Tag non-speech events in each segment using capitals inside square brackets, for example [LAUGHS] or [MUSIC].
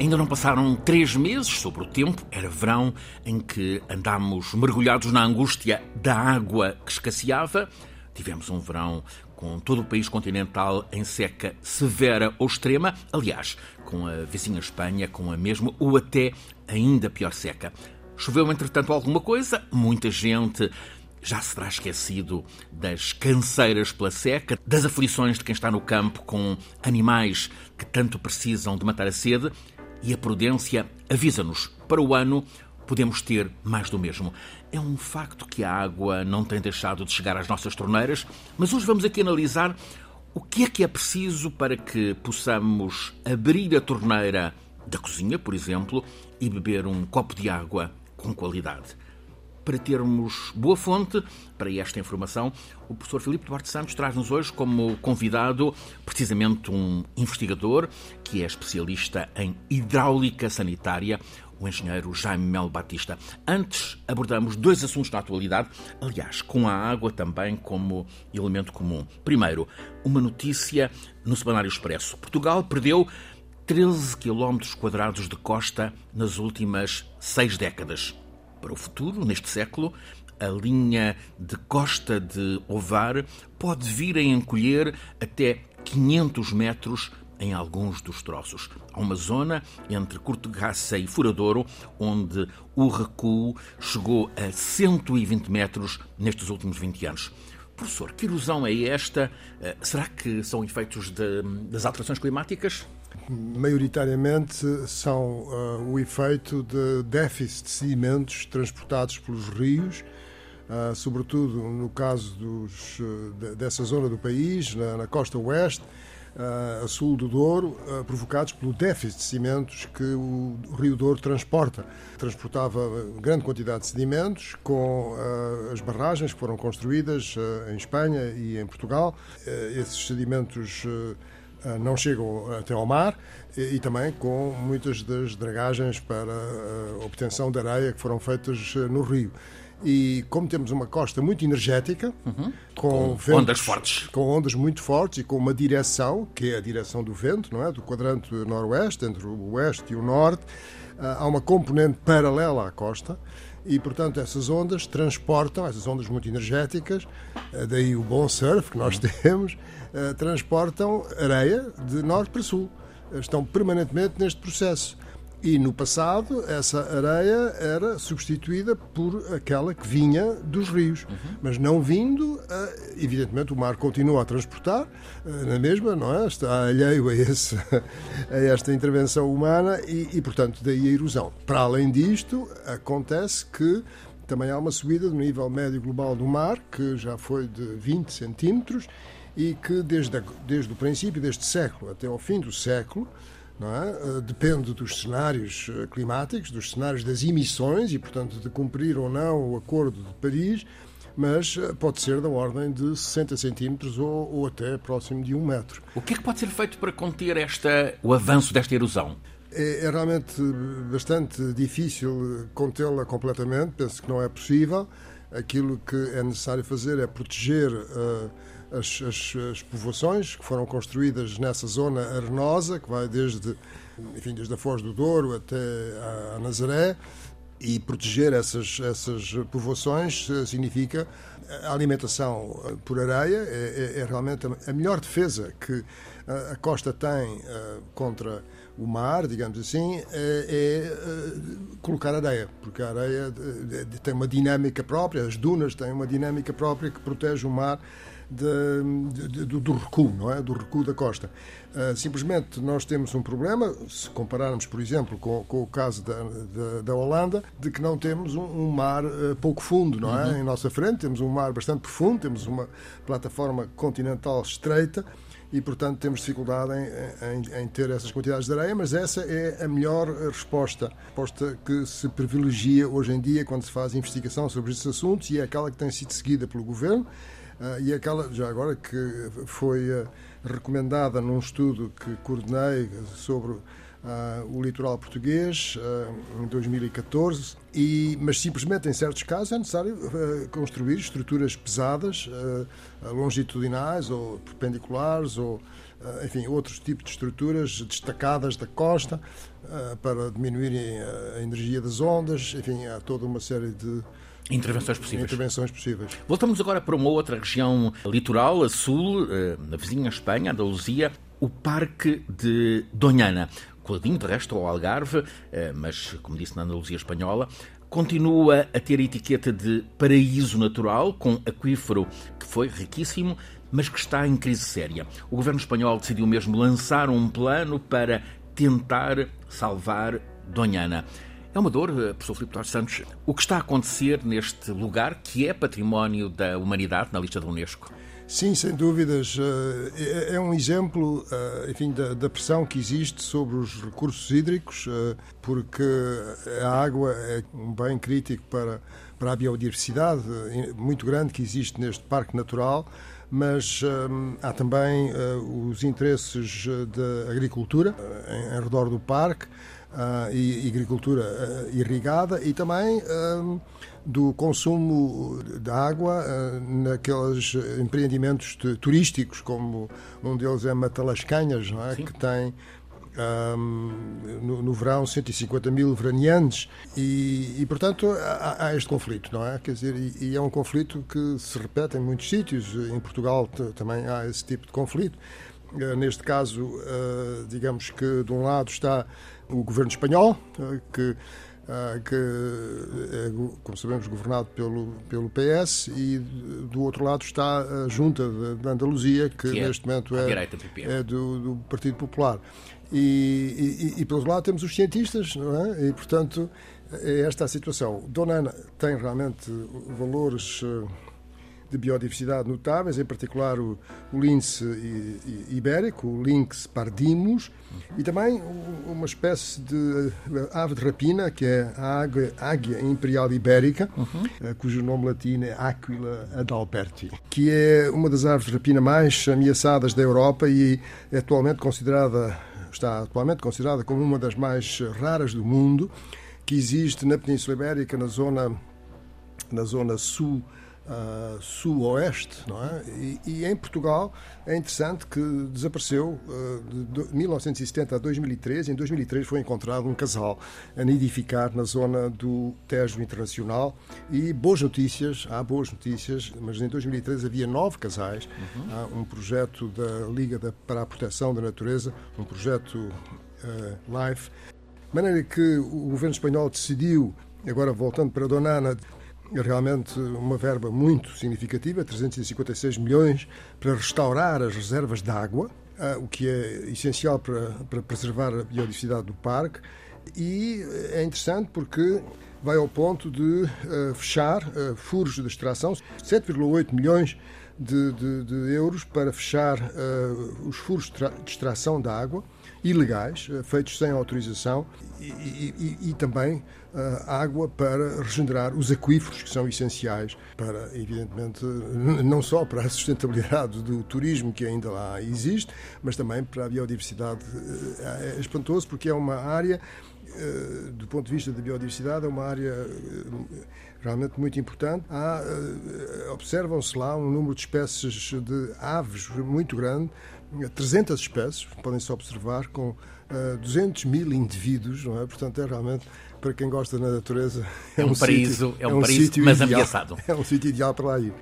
Ainda não passaram três meses sobre o tempo, era verão, em que andámos mergulhados na angústia da água que escasseava. Tivemos um verão com todo o país continental em seca severa ou extrema, aliás, com a vizinha Espanha com a mesma ou até ainda pior seca. Choveu, entretanto, alguma coisa, muita gente. Já se terá esquecido das canseiras pela seca, das aflições de quem está no campo com animais que tanto precisam de matar a sede, e a prudência avisa-nos para o ano podemos ter mais do mesmo. É um facto que a água não tem deixado de chegar às nossas torneiras, mas hoje vamos aqui analisar o que é que é preciso para que possamos abrir a torneira da cozinha, por exemplo, e beber um copo de água com qualidade para termos boa fonte para esta informação, o professor Filipe Duarte Santos traz-nos hoje como convidado precisamente um investigador que é especialista em hidráulica sanitária, o engenheiro Jaime Melo Batista. Antes abordamos dois assuntos da atualidade, aliás, com a água também como elemento comum. Primeiro, uma notícia no Semanário Expresso. Portugal perdeu 13 quilómetros quadrados de costa nas últimas seis décadas para o futuro, neste século, a linha de costa de Ovar pode vir a encolher até 500 metros em alguns dos troços. Há uma zona entre Cortegaça e Furadouro onde o recuo chegou a 120 metros nestes últimos 20 anos. Professor, que ilusão é esta? Eh, será que são efeitos de, das alterações climáticas? Maioritariamente são uh, o efeito de déficit de sedimentos transportados pelos rios, uh, sobretudo no caso dos, uh, dessa zona do país, na, na costa oeste, a sul do Douro, provocados pelo déficit de sedimentos que o, Rio Douro transporta. Transportava grande quantidade de sedimentos com as barragens que foram construídas em Espanha e em Portugal. esses sedimentos não chegam até ao mar e, também com muitas das dragagens para a obtenção de areia que foram feitas ah, no rio. E como temos uma costa muito energética, uhum. com, com ventos, ondas fortes, com ondas muito fortes e com uma direção que é a direção do vento, não é, do quadrante noroeste entre o oeste e o norte, há uma componente paralela à costa e, portanto, essas ondas transportam, essas ondas muito energéticas, daí o bom surf que nós uhum. temos, eh, transportam areia de norte para sul. Estão permanentemente neste processo. E no passado, essa areia era substituída por aquela que vinha dos rios. Uhum. Mas não vindo, eh, evidentemente o mar continua a transportar, eh, na mesma, não é? Está alheio a, esse, [LAUGHS] a esta intervenção humana e, e, portanto, daí a erosão. Para além disto, acontece que também há uma subida do nível médio global do mar, que já foi de 20 centímetros, e que desde, desde o princípio deste século até ao fim do século é? Eh, depende dos cenários eh, climáticos, dos cenários das emissões e, portanto, de cumprir ou não o Acordo de Paris, mas eh, pode ser da ordem de 60 centímetros ou, ou até próximo de um metro. O que é que pode ser feito para conter esta, o avanço desta erosão? É, é realmente bastante difícil contê-la completamente, penso que não é possível. Aquilo que é necessário fazer é proteger. Uh, as, as, as, povoações que foram construídas nessa zona arenosa, que vai desde, enfim, desde a Foz do Douro até a, a Nazaré, e proteger essas, essas povoações eh, significa a alimentação eh, por areia, é, é, é realmente a melhor defesa que a, costa tem contra o mar, digamos assim, é, é, colocar areia, porque a areia tem uma dinâmica própria, as dunas têm uma dinâmica própria que protege o mar de, de, do, do, recuo, não é? Do recuo da costa. Uh, simplesmente nós temos um problema, se compararmos, por exemplo, com, com o caso da, da, da, Holanda, de que não temos um, um mar uh, pouco fundo, não é? Uhum. Em nossa frente temos um mar bastante profundo, temos uma plataforma continental estreita e, portanto, temos dificuldade em, em, em, ter essas quantidades de areia, mas essa é a melhor resposta, resposta que se privilegia hoje em dia quando se faz investigação sobre estes assuntos e é aquela que tem sido seguida pelo governo Uh, e aquela, já agora, que foi uh, recomendada num estudo que coordenei sobre uh, o litoral português em 2014, e, mas simplesmente em certos casos é necessário construir estruturas pesadas, longitudinais ou perpendiculares ou enfim, outros tipos de estruturas destacadas da costa para diminuírem a energia das ondas, enfim, há toda uma série de Intervenções possíveis. Intervenções possíveis. Voltamos agora para uma outra região litoral, a sul, na vizinha Espanha, Andaluzia, o Parque de Donhana. Coladinho, de resto, ao Algarve, mas, como disse, na Andaluzia Espanhola, continua a ter a etiqueta de paraíso natural, com aquífero que foi riquíssimo, mas que está em crise séria. O governo espanhol decidiu mesmo lançar um plano para tentar salvar Donhana. É uma dor, eh, professor Filipe Torres Santos, o que está a acontecer neste lugar que é património da humanidade na lista da Unesco? Sim, sem dúvidas. Eh, é, é um exemplo, eh, enfim, da, pressão que existe sobre os recursos hídricos, porque a água é um bem crítico para, para a biodiversidade muito grande que existe neste parque natural mas há também os interesses da agricultura em redor do parque uh, e, agricultura uh, irrigada e também uh, do consumo de água naqueles empreendimentos turísticos, como um deles é Matalascanhas, é? que tem um, no, no, verão 150 mil veraneantes e, e portanto há, há, este conflito, não é? Quer dizer, e, e, é um conflito que se repete em muitos sítios. Em Portugal também há esse tipo de conflito. Uh, neste caso, uh, digamos que de um lado está o governo espanhol, eh, que, eh, que é, como sabemos, governado pelo, pelo PS, e do outro lado está a Junta de Andaluzia, que, que é neste momento é, é do, do, Partido Popular. E, e, e, pelo outro lado temos os cientistas, não é? E, portanto, é esta a situação. Dona Ana tem realmente valores de biodiversidade notáveis, em particular o, o lince ibérico, o Lynx pardinus, e também uma espécie de ave de rapina, que é a águia imperial ibérica, uhum. cujo nome latino é Aquila adalberti, que é uma das aves de rapina mais ameaçadas da Europa e é atualmente considerada, está atualmente considerada como uma das mais raras do mundo, que existe na Península Ibérica, na zona, na zona sul uh, sul-oeste, não é? E, e, em Portugal é interessante que desapareceu uh, de 1970 a 2003. Em 2003 foi encontrado um casal a nidificar na zona do Tejo Internacional e boas notícias, há boas notícias, mas em 2003 havia nove casais. Uhum. Há um projeto da Liga da, para a Proteção da Natureza, um projeto uh, LIFE, de maneira que o governo espanhol decidiu, agora voltando para Donana, realmente uma verba muito significativa, 356 milhões, para restaurar as reservas de água, ah, o que é essencial para, para preservar a biodiversidade do parque. E é interessante porque vai ao ponto de uh, fechar uh, furos de extração, 7,8 milhões de, de, de, euros para fechar os furos de extração da água ilegais, feitos sem autorização, e, e, e também uh, água para regenerar os aquíferos, que são essenciais para, evidentemente, não só para a sustentabilidade do turismo que ainda lá existe, mas também para a biodiversidade. Uh, é espantoso porque é uma área, uh, do ponto de vista da biodiversidade, é uma área realmente muito importante. Observam-se lá um número de espécies de aves muito grande, 300 espécies, podem-se observar, com 200 mil indivíduos, não é? Portanto, é realmente para quem gosta da natureza. É, é um, um paraíso, sítio, é um, é um paraíso, mas ideal, ameaçado. [LAUGHS] É um sítio ideal para lá ir.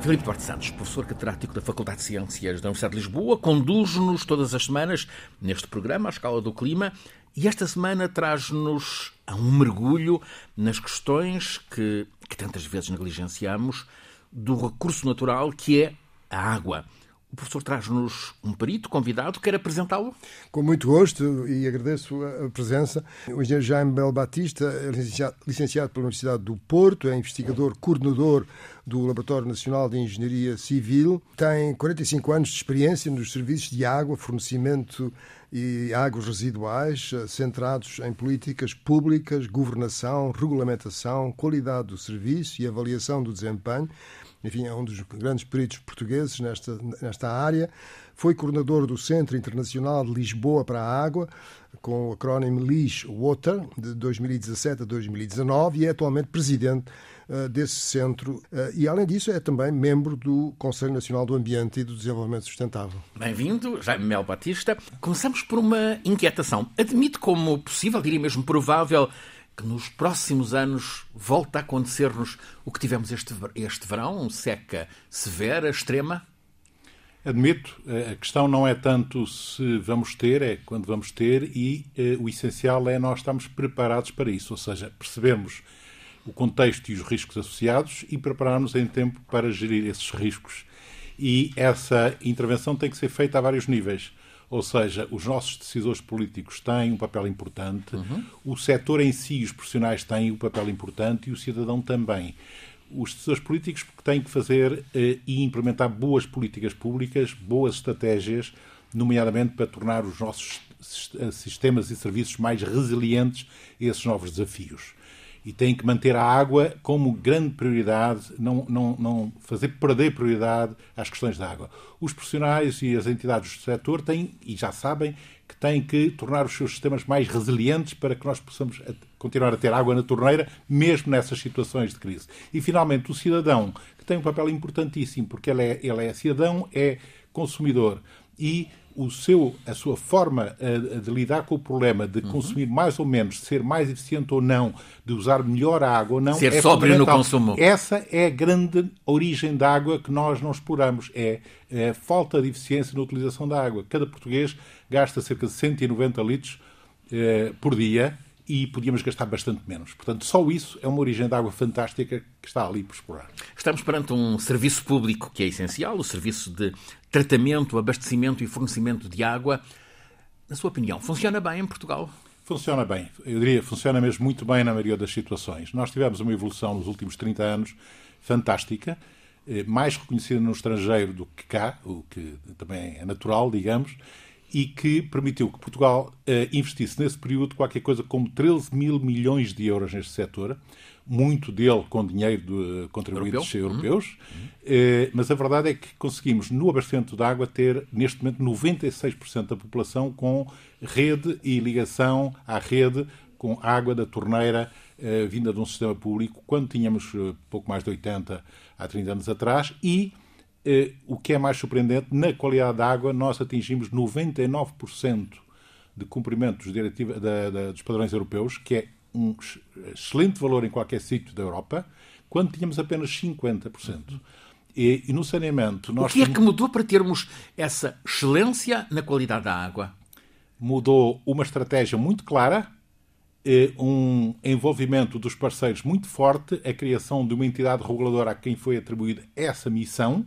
Filipe Duarte Santos, professor catedrático da Faculdade de Ciências da Universidade de Lisboa, conduz-nos todas as semanas neste programa, à escala do clima, e esta semana traz-nos a um mergulho nas questões que, que tantas vezes negligenciamos do recurso natural que é a água. O professor traz-nos um perito convidado, quer apresentá-lo? Com muito gosto e agradeço a presença. O engenheiro Jaime Bel Batista é licenciado, licenciado pela Universidade do Porto, é investigador, coordenador do Laboratório Nacional de Engenharia Civil, tem 45 anos de experiência nos serviços de água, fornecimento e águas residuais, eh, centrados em políticas públicas, governação, regulamentação, qualidade do serviço e avaliação do desempenho enfim, é um dos grandes peritos portugueses nesta, nesta área. Foi coordenador do Centro Internacional de Lisboa para a Água, com o acrónimo LIS Water, de 2017 a 2019, e é atualmente presidente uh, desse centro. Uh, e, além disso, é também membro do Conselho Nacional do Ambiente e do Desenvolvimento Sustentável. Bem-vindo, Jaime Mel Batista. Começamos por uma inquietação. Admite como possível, diria mesmo provável, que nos próximos anos volte a acontecer-nos o que tivemos este, este verão, seca severa, extrema? Admito, a questão não é tanto se vamos ter, é quando vamos ter, e eh, o essencial é nós estarmos preparados para isso, ou seja, percebemos o contexto e os riscos associados e prepararmos em tempo para gerir esses riscos. E essa intervenção tem que ser feita a vários níveis. Ou seja, os nossos decisores políticos têm um papel importante, uhum. o setor em si, os profissionais têm um papel importante e o cidadão também os decisores políticos têm que fazer eh, e implementar boas políticas públicas, boas estratégias, nomeadamente para tornar os nossos eh, sistemas e serviços mais resilientes a esses novos desafios. E têm que manter a água como grande prioridade, não, não, não fazer perder prioridade às questões da água. Os profissionais e as entidades do setor têm, e já sabem, que têm que tornar os seus sistemas mais resilientes para que nós possamos continuar a ter água na torneira, mesmo nessas situações de crise. E, finalmente, o cidadão, que tem um papel importantíssimo, porque ele é, ele é cidadão, é consumidor e o seu, a sua forma uh, de lidar com o problema de uhum. consumir mais ou menos, de ser mais eficiente ou não, de usar melhor a água ou não, ser é sóbrio no consumo. Essa é a grande origem da água que nós não exploramos, é a é falta de eficiência na utilização da água. Cada português gasta cerca de 190 litros uh, por dia e podíamos gastar bastante menos. Portanto, só isso é uma origem de água fantástica que está ali por explorar. Estamos perante um serviço público que é essencial, o serviço de tratamento, abastecimento e fornecimento de água. Na sua opinião, funciona bem em Portugal? Funciona bem. Eu diria funciona mesmo muito bem na maioria das situações. Nós tivemos uma evolução nos últimos 30 anos fantástica, eh, mais reconhecida no estrangeiro do que cá, o que também é natural, digamos, e que permitiu que Portugal uh, investisse nesse período qualquer coisa como 13 mil milhões de euros neste setor, muito dele com dinheiro de uh, contribuintes Europeu. europeus, uhum. uh, mas a verdade é que conseguimos, no abastecimento de água, ter neste momento 96% da população com rede e ligação à rede com água da torneira vinda de um sistema público, quando tínhamos pouco mais de 80 há 30 anos atrás, e eh, o que é mais surpreendente, na qualidade da água, nós atingimos 99% de cumprimento dos, diretiva, da, da, dos padrões europeus, que é um excelente valor em qualquer sítio da Europa, quando tínhamos apenas 50%. E, e no saneamento. Nós o que é que mudou para termos essa excelência na qualidade da água? Mudou uma estratégia muito clara, eh, um envolvimento dos parceiros muito forte, a criação de uma entidade reguladora a quem foi atribuída essa missão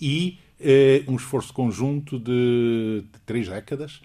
e eh, um esforço conjunto de, de três décadas,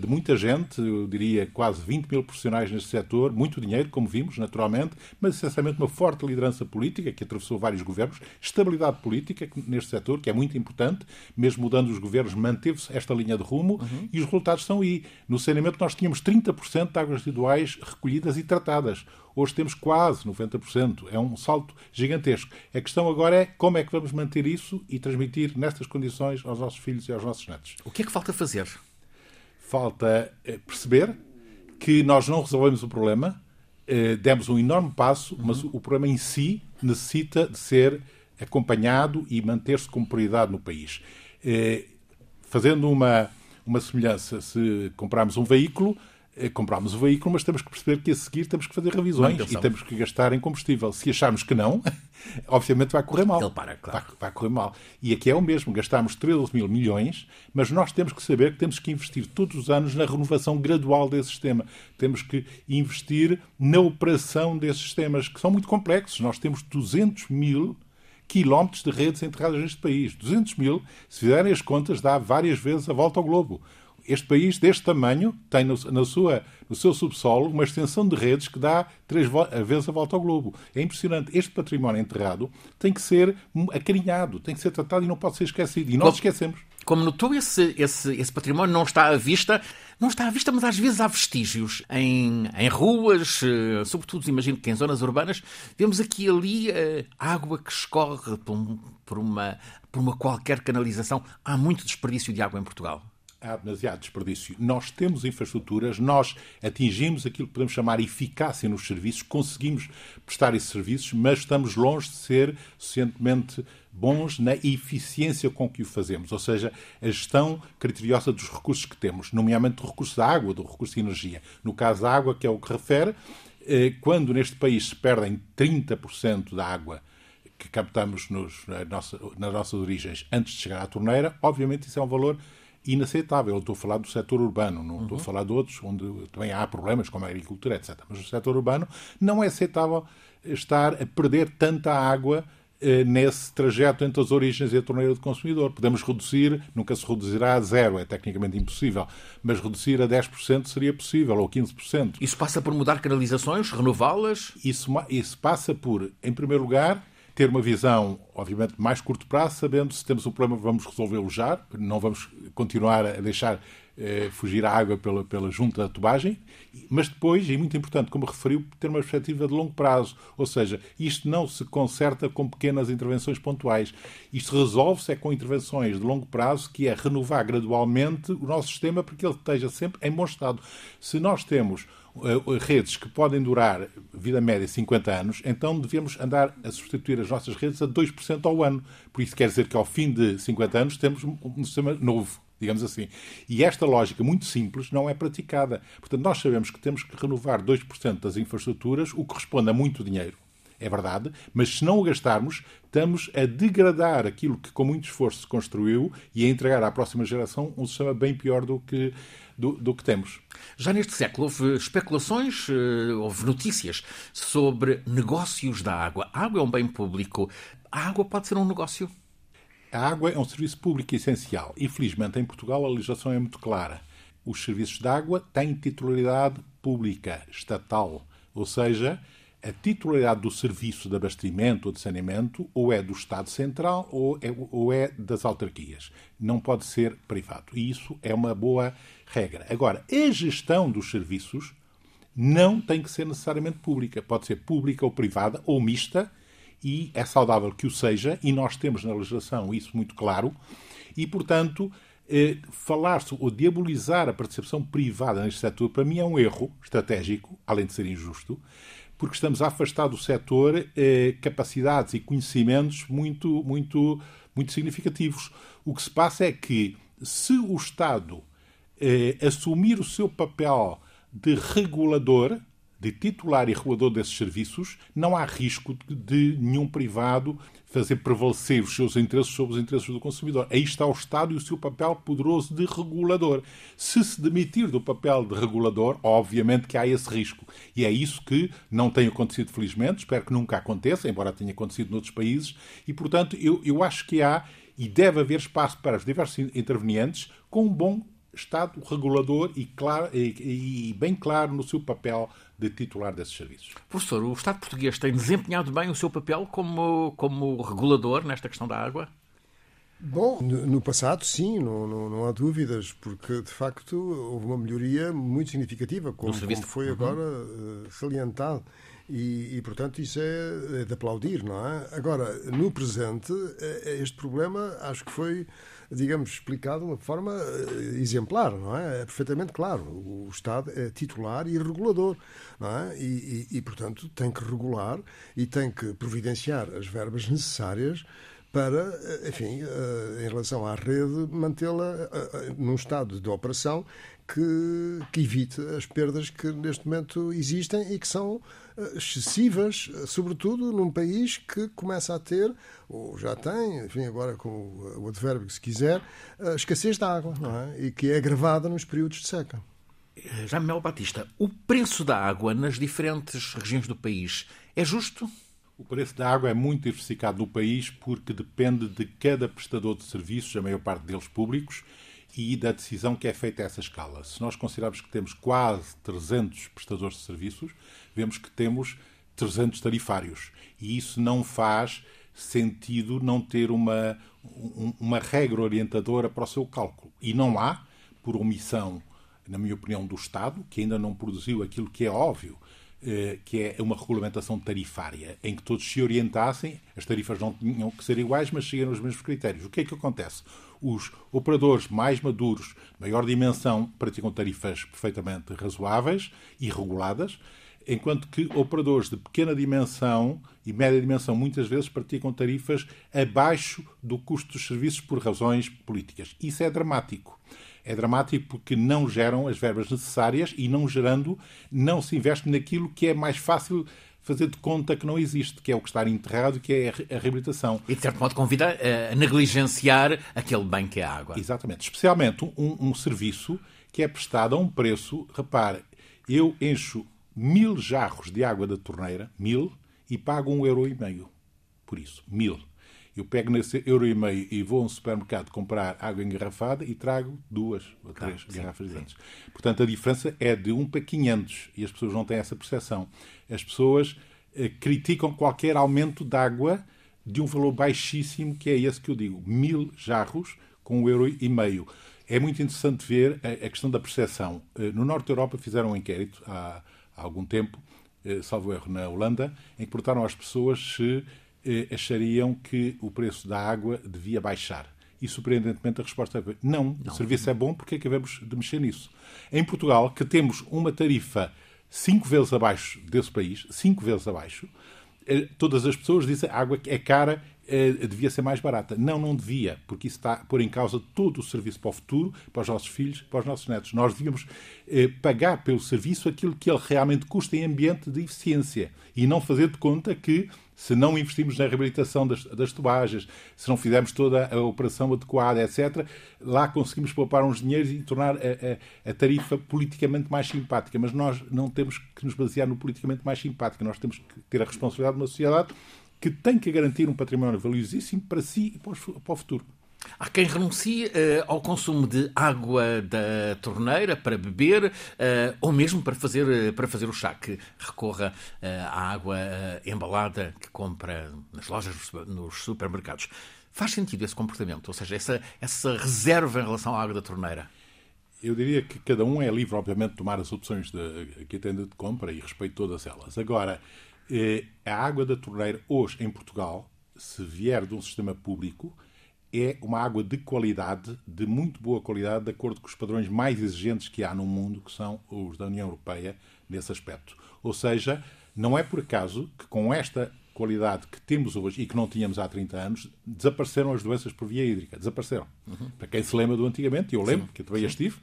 de muita gente, eu diria quase 20 mil profissionais neste setor, muito dinheiro, como vimos, naturalmente, mas essencialmente uma forte liderança política que atravessou vários governos, estabilidade política neste setor, que é muito importante, mesmo mudando os governos, manteve-se esta linha de rumo uhum. e os resultados estão aí. No saneamento nós tínhamos 30% de águas residuais recolhidas e tratadas. Hoje temos quase 90%. É um salto gigantesco. A questão agora é como é que vamos manter isso e transmitir nestas condições aos nossos filhos e aos nossos netos. O que é que falta fazer? Falta eh, perceber que nós não resolvemos o problema, eh, demos um enorme passo, mas uhum. o problema em si necessita de ser acompanhado e manter-se como prioridade no país. Eh, fazendo uma, uma semelhança, se comprarmos um veículo, comprámos o veículo, mas temos que perceber que a seguir temos que fazer revisões e temos que gastar em combustível. Se acharmos que não, [LAUGHS] obviamente vai correr mal. Ele para, claro. Vai, vai, correr mal. E aqui é o mesmo, gastamos 13 mil milhões, mas nós temos que saber que temos que investir todos os anos na renovação gradual desse sistema. Temos que investir na operação desses sistemas, que são muito complexos. Nós temos 200 mil quilómetros de redes enterradas neste país. 200 mil, se fizerem as contas, dá várias vezes a volta ao globo. Este país, deste tamanho, tem no, na sua, no seu subsolo uma extensão de redes que dá três vezes a volta ao globo. É impressionante. Este património enterrado tem que ser acarinhado, tem que ser tratado e não pode ser esquecido. E nós como, esquecemos. Como notou, esse, esse, esse património não está à vista Não está à vista, mas às vezes há vestígios em, em ruas, eh, sobretudo imagino que em zonas urbanas, vemos aqui e ali uh, água que escorre por, um, por, uma, por uma qualquer canalização. Há muito desperdício de água em Portugal há demasiado desperdício. Nós temos infraestruturas, nós atingimos aquilo que podemos chamar eficácia nos serviços, conseguimos prestar esses serviços, mas estamos longe de ser suficientemente bons na eficiência com que o fazemos, ou seja, a gestão criteriosa dos recursos que temos, nomeadamente do recurso da água, do recurso de energia. No caso da água, que é o que refere, eh, quando neste país se perdem 30% da água que captamos nos, na nossa, nas nossas origens antes de chegar à torneira, obviamente isso é um valor inaceitável. Eu estou a falar do setor urbano, não uhum. estou a falar de outros, onde também há problemas, como a agricultura, etc. Mas no setor urbano não é aceitável estar a perder tanta água eh, nesse trajeto entre as origens e a torneira do consumidor. Podemos reduzir, nunca se reduzirá a zero, é tecnicamente impossível, mas reduzir a 10% seria possível, ou 15%. Isso passa por mudar canalizações, renová-las? Isso, isso passa por, em primeiro lugar, ter uma visão, obviamente, mais curto prazo, sabendo se temos um problema, vamos resolvê-lo já, não vamos continuar a deixar eh, fugir a água pela, pela junta da tubagem, mas depois, e muito importante, como referiu, ter uma perspectiva de longo prazo, ou seja, isto não se conserta com pequenas intervenções pontuais. Isto resolve-se é com intervenções de longo prazo, que é renovar gradualmente o nosso sistema para que ele esteja sempre em bom estado. Se nós temos uh, redes que podem durar vida média 50 anos, então devemos andar a substituir as nossas redes a 2% ao ano. Por isso quer dizer que ao fim de 50 anos temos um sistema novo digamos assim. E esta lógica muito simples não é praticada. Portanto, nós sabemos que temos que renovar 2% das infraestruturas, o que corresponde a muito dinheiro. É verdade, mas se não o gastarmos, estamos a degradar aquilo que com muito esforço se construiu e a entregar à próxima geração um sistema bem pior do que, do, do que temos. Já neste século houve especulações, eh, houve notícias sobre negócios da água. A água é um bem público. A água pode ser um negócio? A água é um serviço público essencial. Infelizmente, em Portugal, a legislação é muito clara. Os serviços de água têm titularidade pública, estatal. Ou seja, a titularidade do serviço de abastecimento ou de saneamento ou é do Estado Central ou é, ou é das autarquias. Não pode ser privado. E isso é uma boa regra. Agora, a gestão dos serviços não tem que ser necessariamente pública. Pode ser pública ou privada ou mista e é saudável que o seja e nós temos na legislação isso muito claro e, portanto, eh, falar-se ou diabolizar a participação privada neste setor, para mim é um erro estratégico, além de ser injusto, porque estamos a afastar do setor eh, capacidades e conhecimentos muito, muito, muito significativos. O que se passa é que, se o Estado eh, assumir o seu papel de regulador, de titular e regulador desses serviços, não há risco de nenhum privado fazer prevalecer os seus interesses sobre os interesses do consumidor. Aí está o Estado e o seu papel poderoso de regulador. Se se demitir do papel de regulador, obviamente que há esse risco. E é isso que não tem acontecido, felizmente, espero que nunca aconteça, embora tenha acontecido noutros países, e, portanto, eu, eu acho que há e deve haver espaço para os diversos intervenientes com um bom Estado regulador e, claro, e, e, bem claro no seu papel de titular desses serviços. Professor, o Estado português tem desempenhado bem o seu papel como, como regulador nesta questão da água? Bom, no passado sim, não, não, não, há dúvidas, porque de facto houve uma melhoria muito significativa, como, como foi uhum. agora uh, salientado. E, e, portanto, isso é, é, de aplaudir, não é? Agora, no presente, eh, este problema acho que foi digamos, explicado de uma forma eh, exemplar, não é? É perfeitamente claro. O Estado é titular e regulador, não é? E, e, e portanto, tem que regular e tem que providenciar as verbas necessárias para, eh, enfim, eh, em relação à rede, mantê-la num estado de operação que, que evite as perdas que neste momento existem e que são eh, excessivas, sobretudo num país que começa a ter, ou já tem, enfim, agora com o advérbio se quiser, a escassez de água, é? e que é agravada nos períodos de seca. Eh, Jaime Mel Batista, o preço da água nas diferentes regiões do país é justo? O preço da água é muito diversificado no país porque depende de cada prestador de serviços, a maior parte deles públicos, e da decisão que é feita a essa escala. Se nós considerarmos que temos quase 300 prestadores de serviços, vemos que temos 300 tarifários. E isso não faz sentido não ter uma, uma regra orientadora para o seu cálculo. E não há, por omissão na minha opinião, do Estado, que ainda não produziu aquilo que é óbvio, que é uma regulamentação tarifária, em que todos se orientassem, as tarifas não tinham que ser iguais, mas seguiram os mesmos critérios. O que é que acontece? Os operadores mais maduros, maior dimensão, praticam tarifas perfeitamente razoáveis e reguladas, enquanto que operadores de pequena dimensão e média dimensão muitas vezes praticam tarifas abaixo do custo dos serviços por razões políticas. Isso é dramático. É dramático porque não geram as verbas necessárias e não gerando, não se investe naquilo que é mais fácil fazer de conta que não existe, que é o que está enterrado, que é a reabilitação. E de certo modo convida a negligenciar aquele bem que é a água. Exatamente. Especialmente um, um serviço que é prestado a um preço, repare, eu encho mil jarros de água da torneira, mil, e pago um euro e meio por isso, mil. Eu pego nesse euro e meio e vou a um supermercado comprar água engarrafada e trago duas ou três claro, garrafas sim, grandes. Sim. Portanto, a diferença é de 1 para 500 e as pessoas não têm essa percepção. As pessoas eh, criticam qualquer aumento de água de um valor baixíssimo, que é esse que eu digo, mil jarros com um euro e meio. É muito interessante ver a, a questão da percepção. Eh, no Norte da Europa fizeram um inquérito há, há algum tempo, eh, salvo erro, na Holanda, em que perguntaram às pessoas se achariam que o preço da água devia baixar. E, surpreendentemente, a resposta é não, não. o serviço é bom, porque que devemos de mexer nisso? Em Portugal, que temos uma tarifa cinco vezes abaixo desse país, cinco vezes abaixo, eh, todas as pessoas dizem que a água é cara, eh, devia ser mais barata. Não, não devia, porque isso está a pôr em causa todo o serviço para o futuro, para os nossos filhos, para os nossos netos. Nós devíamos eh, pagar pelo serviço aquilo que ele realmente custa em ambiente de eficiência e não fazer de conta que se não investirmos na reabilitação das, das tubagens, se não fizermos toda a operação adequada, etc., lá conseguimos poupar uns dinheiros e tornar a, a, a, tarifa politicamente mais simpática. Mas nós não temos que nos basear no politicamente mais simpático. Nós temos que ter a responsabilidade de uma sociedade que tem que garantir um património valiosíssimo para si e para o futuro. Há quem renuncie uh, ao consumo de água da torneira para beber uh, ou mesmo para fazer, uh, para fazer o chá, que recorra à água embalada que compra nas lojas, nos supermercados. Faz sentido esse comportamento? Ou seja, essa, essa reserva em relação à água da torneira? Eu diria que cada um é livre, obviamente, de tomar as opções de, que atende de compra e respeito todas elas. Agora, a água da torneira, hoje em Portugal, se vier de um sistema público, é uma água de qualidade, de muito boa qualidade, de acordo com os padrões mais exigentes que há no mundo, que são os da União Europeia, nesse aspecto. Ou seja, não é por acaso que com esta qualidade que temos hoje e que não tínhamos há 30 anos, desapareceram as doenças por via hídrica. Desapareceram. Uhum. Para quem se lembra do antigamente, eu lembro, Sim. que eu também estive,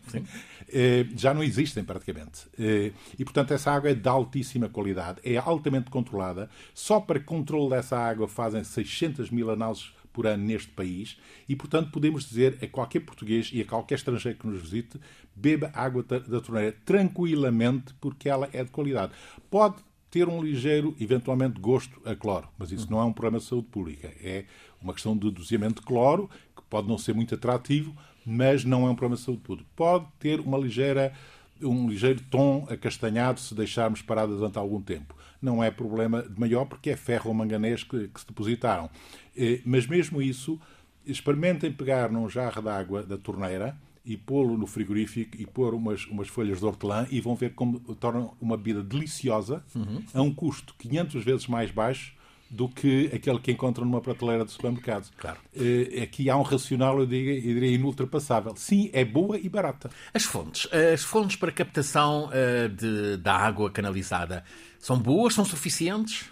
eh, já não existem praticamente. Eh, e, portanto, essa água é de altíssima qualidade, é altamente controlada. Só para controle dessa água fazem 600 mil análises por ano neste país e, portanto, podemos dizer a qualquer português e a qualquer estrangeiro que nos visite, beba água da torneira tranquilamente porque ela é de qualidade. Pode ter um ligeiro, eventualmente, gosto a cloro, mas isso não é um problema de saúde pública. É uma questão de doseamento de cloro, que pode não ser muito atrativo, mas não é um problema de saúde pública. Pode ter uma ligeira, um ligeiro tom acastanhado se deixarmos parada durante algum tempo não é problema de maior porque é ferro ou manganês que, que se depositaram. Eh, mas mesmo isso, experimentem pegar num jarro de água da torneira e pô-lo no frigorífico e pôr umas, umas folhas de hortelã e vão ver como tornam uma bebida deliciosa uhum. a um custo 500 vezes mais baixo do que aquele que encontram numa prateleira de supermercado. Claro. Uh, aqui há um racional, eu diria, eu diria, inultrapassável. Sim, é boa e barata. As fontes. As fontes para captação uh, de, da água canalizada são boas? São suficientes?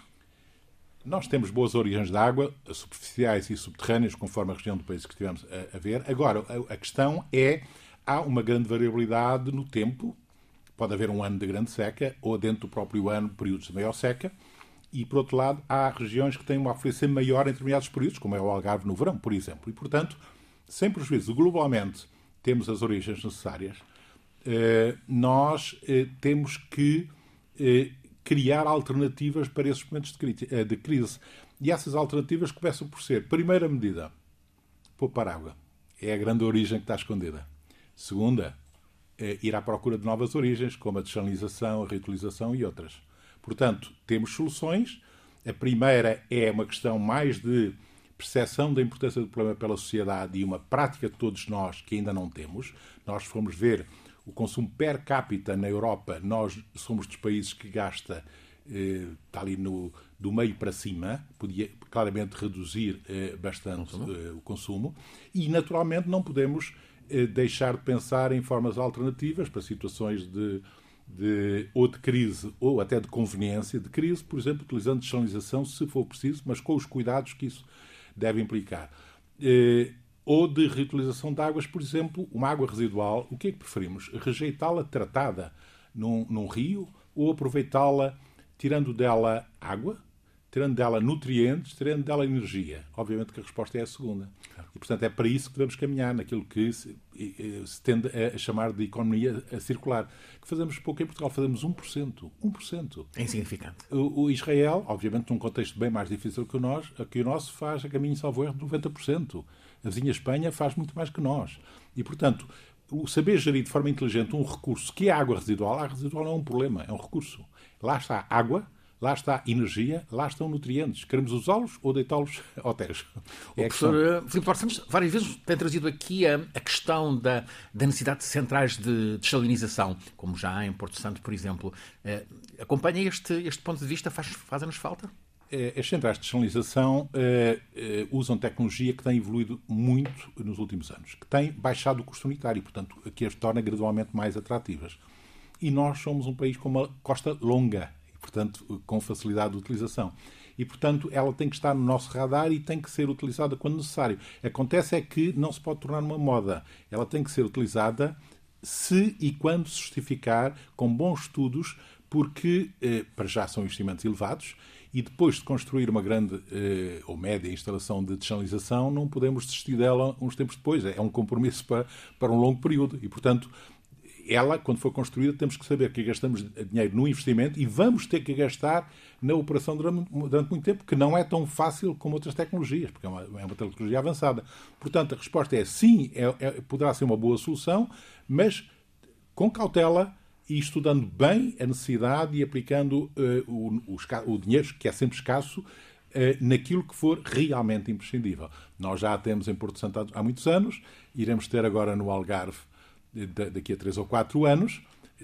Nós temos boas origens de água, superficiais e subterrâneas, conforme a região do país que estivemos a, a ver. Agora, a, a, questão é, há uma grande variabilidade no tempo. Pode haver um ano de grande seca, ou dentro do próprio ano, períodos de maior seca. E, por outro lado, há regiões que têm uma afluência maior em determinados períodos, como é o Algarve no verão, por exemplo. E, portanto, sem prejuízo, globalmente temos as origens necessárias. Eh, nós eh, temos que eh, criar alternativas para esses momentos de crise. E essas alternativas começam por ser, primeira medida, poupar água. É a grande origem que está escondida. Segunda, ir à procura de novas origens, como a desalinização, a reutilização e outras. Portanto, temos soluções. A primeira é uma questão mais de percepção da importância do problema pela sociedade e uma prática de todos nós que ainda não temos. Nós fomos ver o consumo per capita na Europa, nós somos dos países que gasta eh, está ali no, do meio para cima, podia claramente reduzir eh, bastante eh, o consumo, e naturalmente não podemos eh, deixar de pensar em formas alternativas para situações de, de, ou de crise ou até de conveniência de crise, por exemplo, utilizando desalinização se for preciso, mas com os cuidados que isso deve implicar. Eh, ou de reutilização de águas, por exemplo, uma água residual, o que é que preferimos? Rejeitá-la tratada num, num rio ou aproveitá-la tirando dela água, tirando dela nutrientes, tirando dela energia. Obviamente que a resposta é a segunda. E, portanto, é para isso que devemos caminhar, naquilo que se, se tende a chamar de economia circular. Que fazemos pouco em Portugal, fazemos 1%. 1%. É insignificante. O, o Israel, obviamente, num contexto bem mais difícil que o, nós, que o nosso, faz a caminho, salvo erro, de 90%. A vizinha Espanha faz muito mais que nós. E, portanto, o saber gerir de forma inteligente um recurso que é a água residual, a água residual não é um problema, é um recurso. Lá está água, lá está energia, lá estão nutrientes. Queremos usá-los ou deitá-los ao tejo? É o professor eh, Filipe Santos várias vezes tem trazido aqui a, a questão da, da, necessidade de centrais de desalinização, como já em Porto Santo, por exemplo. Eh, acompanha este, este ponto de vista? Faz, Fazem-nos falta? Eh, as centrais de desalinização usam tecnologia que tem evoluído muito nos últimos anos, que tem baixado o custo unitário, portanto, que as torna gradualmente mais atrativas. E nós somos um país com uma costa longa, portanto, com facilidade de utilização. E, portanto, ela tem que estar no nosso radar e tem que ser utilizada quando necessário. Acontece é que não se pode tornar uma moda. Ela tem que ser utilizada se e quando se justificar com bons estudos, porque, eh, para já, são investimentos elevados e depois de construir uma grande eh, ou média instalação de desalinização, não podemos desistir dela uns tempos depois. É um compromisso para, para um longo período e, portanto, ela, quando for construída, temos que saber que gastamos dinheiro no investimento e vamos ter que gastar na operação durante, muito tempo, que não é tão fácil como outras tecnologias, porque é uma, é uma tecnologia avançada. Portanto, a resposta é sim, é, é, poderá ser uma boa solução, mas com cautela e estudando bem a necessidade e aplicando uh, o, o, o dinheiro, que é sempre escasso, uh, naquilo que for realmente imprescindível. Nós já a temos em Porto Santo há muitos anos, iremos ter agora no Algarve daqui a três ou quatro anos,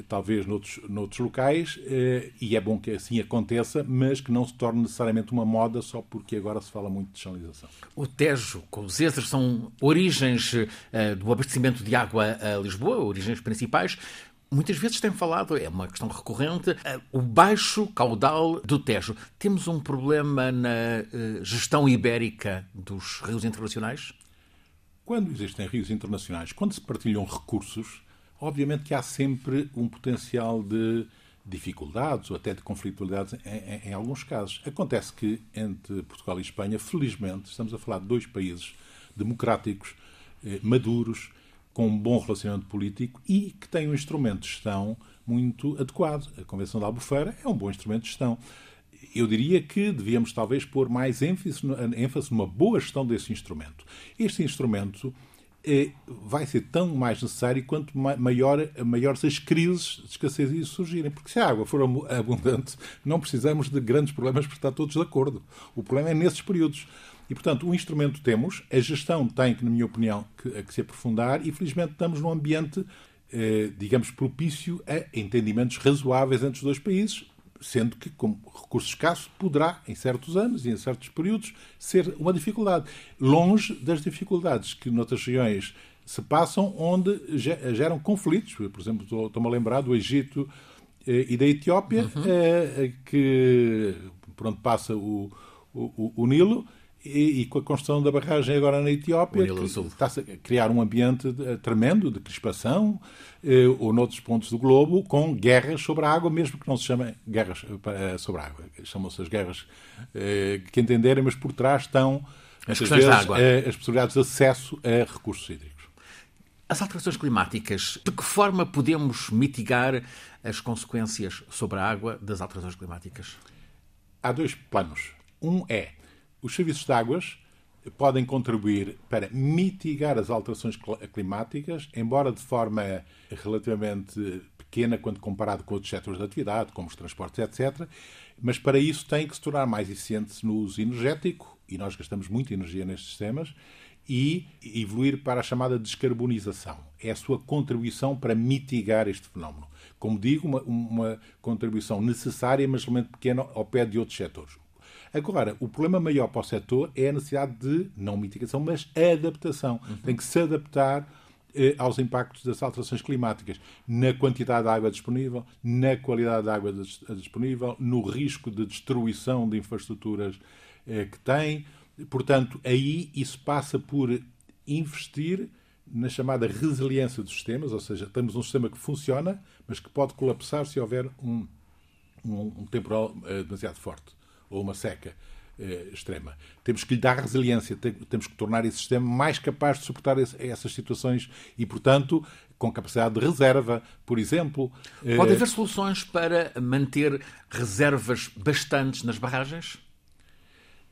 talvez noutros, noutros locais, eh, e é bom que assim aconteça, mas que não se torne necessariamente uma moda só porque agora se fala muito de channelização. O Tejo com os Ezres são origens eh, do abastecimento de água a Lisboa, origens principais. Muitas vezes tem falado, é uma questão recorrente, eh, o baixo caudal do Tejo. Temos um problema na gestão ibérica dos rios internacionais? Quando existem rios internacionais, quando se partilham recursos, obviamente que há sempre um potencial de dificuldades ou até de conflitualidades em, em, em, alguns casos. Acontece que entre Portugal e Espanha, felizmente, estamos a falar de dois países democráticos, eh, maduros, com um bom relacionamento político e que têm um instrumento de gestão muito adequado. A Convenção de Albufeira é um bom instrumento de gestão eu diria que devíamos talvez pôr mais ênfase, ênfase numa boa gestão desse instrumento. Este instrumento é, vai ser tão mais necessário quanto maior, maiores as crises de escassez surgirem. Porque se a água for abundante, não precisamos de grandes problemas para estar todos de acordo. O problema é nesses períodos. E, portanto, o instrumento temos, a gestão tem, que, na minha opinião, que, que se aprofundar e, felizmente, estamos num ambiente, eh, digamos, propício a entendimentos razoáveis entre os dois países, sendo que, como recurso escasso, poderá, em certos anos e em certos períodos, ser uma dificuldade. Longe das dificuldades que noutras regiões se passam, onde geram conflitos. Por exemplo, estou-me a lembrar do Egito eh, e da Etiópia, uhum. Eh, que pronto, passa o, o, o Nilo e, e, com a construção da barragem agora na Etiópia, está-se a criar um ambiente eh, tremendo de crispação, eh, ou noutros pontos do globo, com guerras sobre a água, mesmo que não se chamem guerras eh, sobre a água. Chamam-se as guerras eh, que entenderem, mas por trás estão as, vezes. Eh, as possibilidades de acesso a recursos hídricos. As alterações climáticas, de que forma podemos mitigar as consequências sobre a água das alterações climáticas? Há dois planos. Um é os serviços de águas podem contribuir para mitigar as alterações climáticas, embora de forma relativamente pequena quando comparado com outros setores de atividade, como os transportes, etc. Mas para isso têm que se tornar mais eficientes no uso energético, e nós gastamos muita energia nestes sistemas, e evoluir para a chamada descarbonização. É a sua contribuição para mitigar este fenómeno. Como digo, uma, uma contribuição necessária, mas realmente pequena ao pé de outros setores. Agora, o problema maior para o setor é a necessidade de, não mitigação, mas adaptação. Uhum. Tem que se adaptar eh, aos impactos das alterações climáticas, na quantidade de água disponível, na qualidade da água disponível, no risco de destruição de infraestruturas eh, que tem. Portanto, aí isso passa por investir na chamada resiliência dos sistemas, ou seja, temos um sistema que funciona, mas que pode colapsar se houver um, um, um temporal uh, demasiado forte ou uma seca eh, extrema. Temos que lhe dar resiliência, temos que tornar esse sistema mais capaz de suportar essas situações e, portanto, com capacidade de reserva, por exemplo. Eh, Pode haver soluções para manter reservas bastantes nas barragens?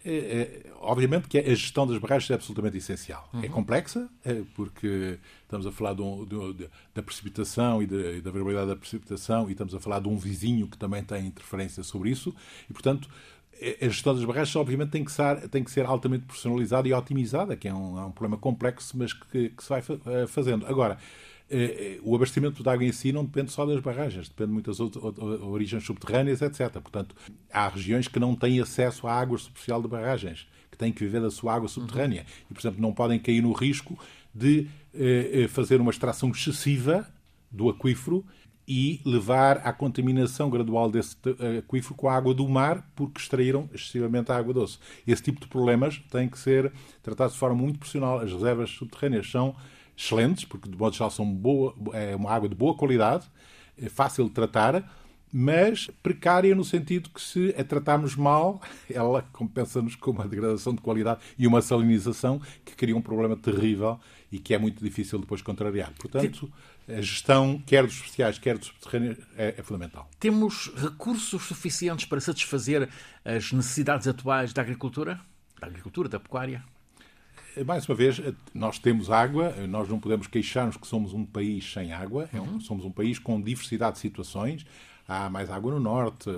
É, é, obviamente que a gestão das barragens é absolutamente essencial. É uhum. É complexa, é, porque estamos a falar de um, de, de, da precipitação e, de, e da variabilidade da precipitação, e estamos a falar de um vizinho que também tem interferência sobre isso, e, portanto, a gestão das barragens, obviamente, tem que ser, tem que ser altamente personalizada e otimizada, que é um, é um problema complexo, mas que, que se vai eh, fazendo. Agora, eh, eh, o abastecimento de água em si não depende só das barragens, depende de muitas outras origens subterrâneas, etc. Portanto, há regiões que não têm acesso à água superficial de barragens, que têm que viver da sua água subterrânea. E, por exemplo, não podem cair no risco de fazer uma extração excessiva do aquífero e levar à contaminação gradual desse aquífero com a água do mar, porque extraíram excessivamente a água doce. Esse tipo de problemas tem que ser tratado de forma muito profissional. As reservas subterrâneas são excelentes, porque de modo geral são boa, é uma água de boa qualidade, é fácil de tratar, mas precária no sentido que se a tratarmos mal, [LAUGHS] ela compensa-nos com uma degradação de qualidade e uma salinização que cria um problema terrível e que é muito difícil depois contrariar. Portanto, a gestão, quer dos especiais, quer dos subterrâneos, é, é, fundamental. Temos recursos suficientes para satisfazer as necessidades atuais da agricultura? Da agricultura, da pecuária? Mais uma vez, nós temos água, nós não podemos queixar-nos que somos um país sem água, uhum. somos um país com diversidade de situações. Há mais água no norte,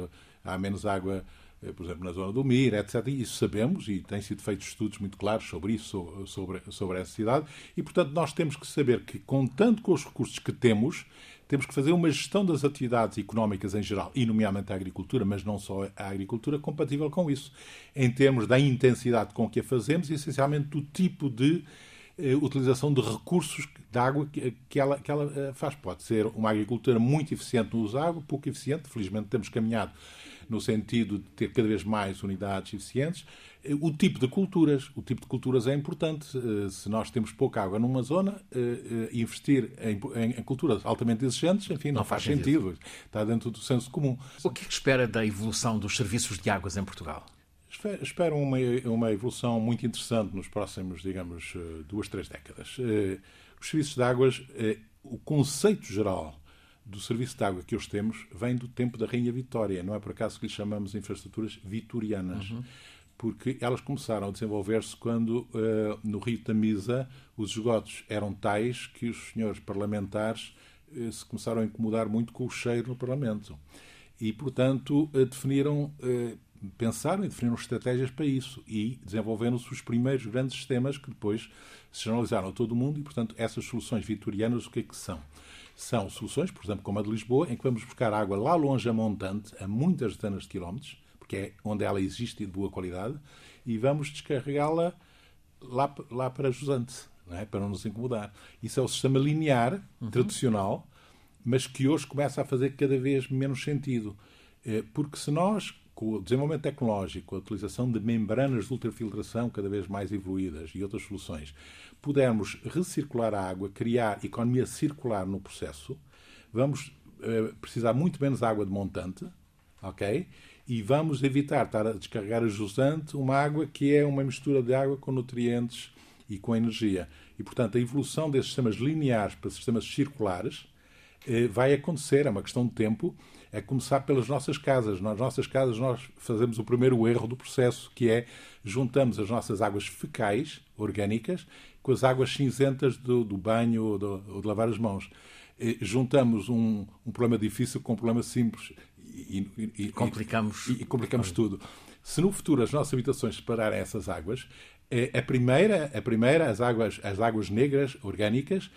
há menos água eh, por exemplo, na zona do Mir, etc. E isso sabemos e têm sido feitos estudos muito claros sobre isso, sobre, sobre essa cidade. E, portanto, nós temos que saber que, contando com os recursos que temos, temos que fazer uma gestão das atividades económicas em geral, e nomeadamente a agricultura, mas não só a agricultura, compatível com isso, em termos da intensidade com que a fazemos e, essencialmente, do tipo de eh, utilização de recursos de água que, que, ela, que ela eh, faz. Pode ser uma agricultura muito eficiente no uso de água, pouco eficiente, felizmente temos caminhado no sentido de ter cada vez mais unidades eficientes. O tipo de culturas, o tipo de culturas é importante. Eh, se nós temos pouca água numa zona, eh, eh, investir em, culturas altamente exigentes, enfim, não, não faz, faz sentido. sentido. Está dentro do senso comum. O que, é que espera da evolução dos serviços de águas em Portugal? Espero uma, uma evolução muito interessante nos próximos, digamos, duas, três décadas. Os serviços de águas, o conceito geral do serviço de água que hoje temos vem do tempo da Rainha Vitória. Não é por acaso que lhe chamamos infraestruturas vitorianas. Uhum. Porque elas começaram a desenvolver-se quando, uh, no Rio Tamisa, os esgotos eram tais que os senhores parlamentares uh, se começaram a incomodar muito com o cheiro no Parlamento. E, portanto, uh, definiram, pensaram e definiram estratégias para isso. E desenvolveram-se os primeiros grandes sistemas que depois se generalizaram a todo o mundo. E, portanto, essas soluções vitorianas, o que é que são? São soluções, por exemplo, como a de Lisboa, em que vamos buscar água lá longe a montante, a muitas dezenas de quilómetros, porque é onde ela existe e de boa qualidade, e vamos descarregá-la lá, lá para Jusante, não é? para não nos incomodar. Isso é o sistema linear, uhum. tradicional, mas que hoje começa a fazer cada vez menos sentido. Eh, porque se nós, com o desenvolvimento tecnológico, a utilização de membranas de ultrafiltração cada vez mais evoluídas e outras soluções, pudermos recircular a água, criar economia circular no processo, vamos uh, precisar muito menos água de montante, ok? E vamos evitar estar a descarregar a jusante uma água que é uma mistura de água com nutrientes e com energia. E, portanto, a evolução desses sistemas lineares para sistemas circulares eh, vai acontecer, é uma questão de tempo, é começar pelas nossas casas. Nas nossas casas nós fazemos o primeiro erro do processo, que é juntamos as nossas águas fecais, orgânicas, com as águas cinzentas do, do banho ou, do, ou, de lavar as mãos. E juntamos um, um, problema difícil com um problema simples e, e, e complicamos, e, complicamos tudo. Se no futuro as nossas habitações separarem essas águas, É, a primeira, a primeira as, águas, as águas negras orgânicas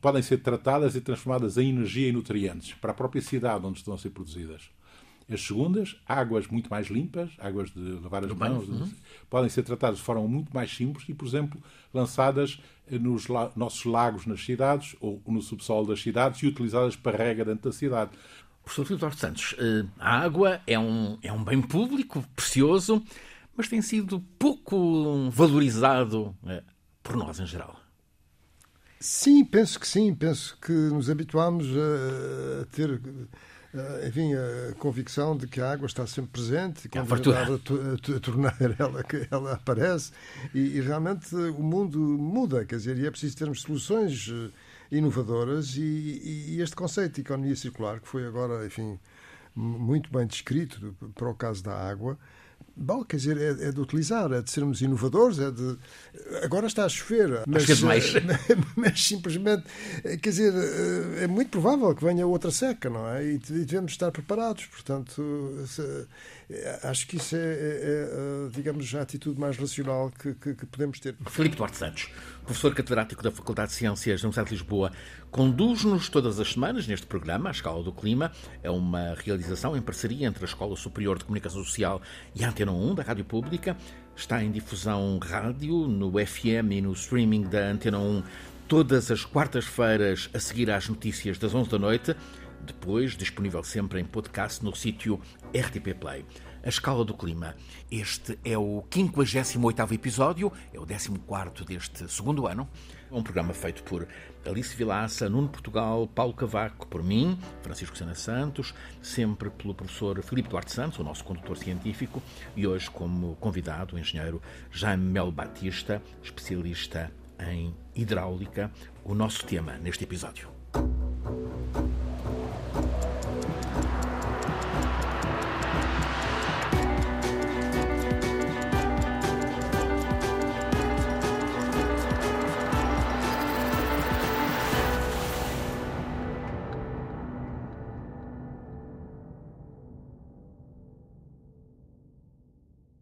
podem ser tratadas e transformadas em energia e nutrientes para a própria cidade onde estão a ser produzidas. As segundas, águas muito mais limpas, águas de lavar as mãos, uhum. podem ser tratadas de forma muito mais simples e, por exemplo, lançadas nos la nossos lagos nas cidades ou no subsolo das cidades e utilizadas para rega dentro da cidade. Professor Filipe Santos, eh, a água é um, é um bem público, precioso, mas tem sido pouco valorizado eh, por nós em geral. Sim, penso que sim. Penso que nos habituámos a ter enfim, a convicção de que a água está sempre presente e é a, a, a torneira [LAUGHS] ela, ela aparece e, e, realmente o mundo muda, quer dizer, e é preciso termos soluções eh, inovadoras e, e, e este conceito de economia circular, que foi agora, enfim, muito bem descrito para o caso da água, Bom, quer dizer, é, é, de utilizar, é de sermos inovadores, é de. Agora está a chover, mas, mais. [LAUGHS] mas simplesmente, quer dizer, é muito provável que venha outra seca, não é? E devemos estar preparados, portanto, acho que isso é, é, é, digamos, a atitude mais racional que, que, que podemos ter. Filipe Duarte Santos, professor catedrático da Faculdade de Ciências da Universidade de Lisboa, conduz-nos todas as semanas neste programa, A Escala do Clima. É uma realização em parceria entre a Escola Superior de Comunicação Social e a Antena 1 da Rádio Pública. Está em difusão rádio, no FM e no streaming da Antena 1 todas as quartas-feiras a seguir às notícias das 11 da noite. Depois, disponível sempre em podcast no sítio RTP Play. A Escala do Clima. Este é o 58º episódio, é o 14º deste segundo ano. Um programa feito por Alice Vilaça, Nuno Portugal, Paulo Cavaco, por mim, Francisco Sena Santos, sempre pelo professor Filipe Duarte Santos, o nosso condutor científico, e hoje como convidado o engenheiro Jaime Mel Batista, especialista em hidráulica, o nosso tema neste episódio.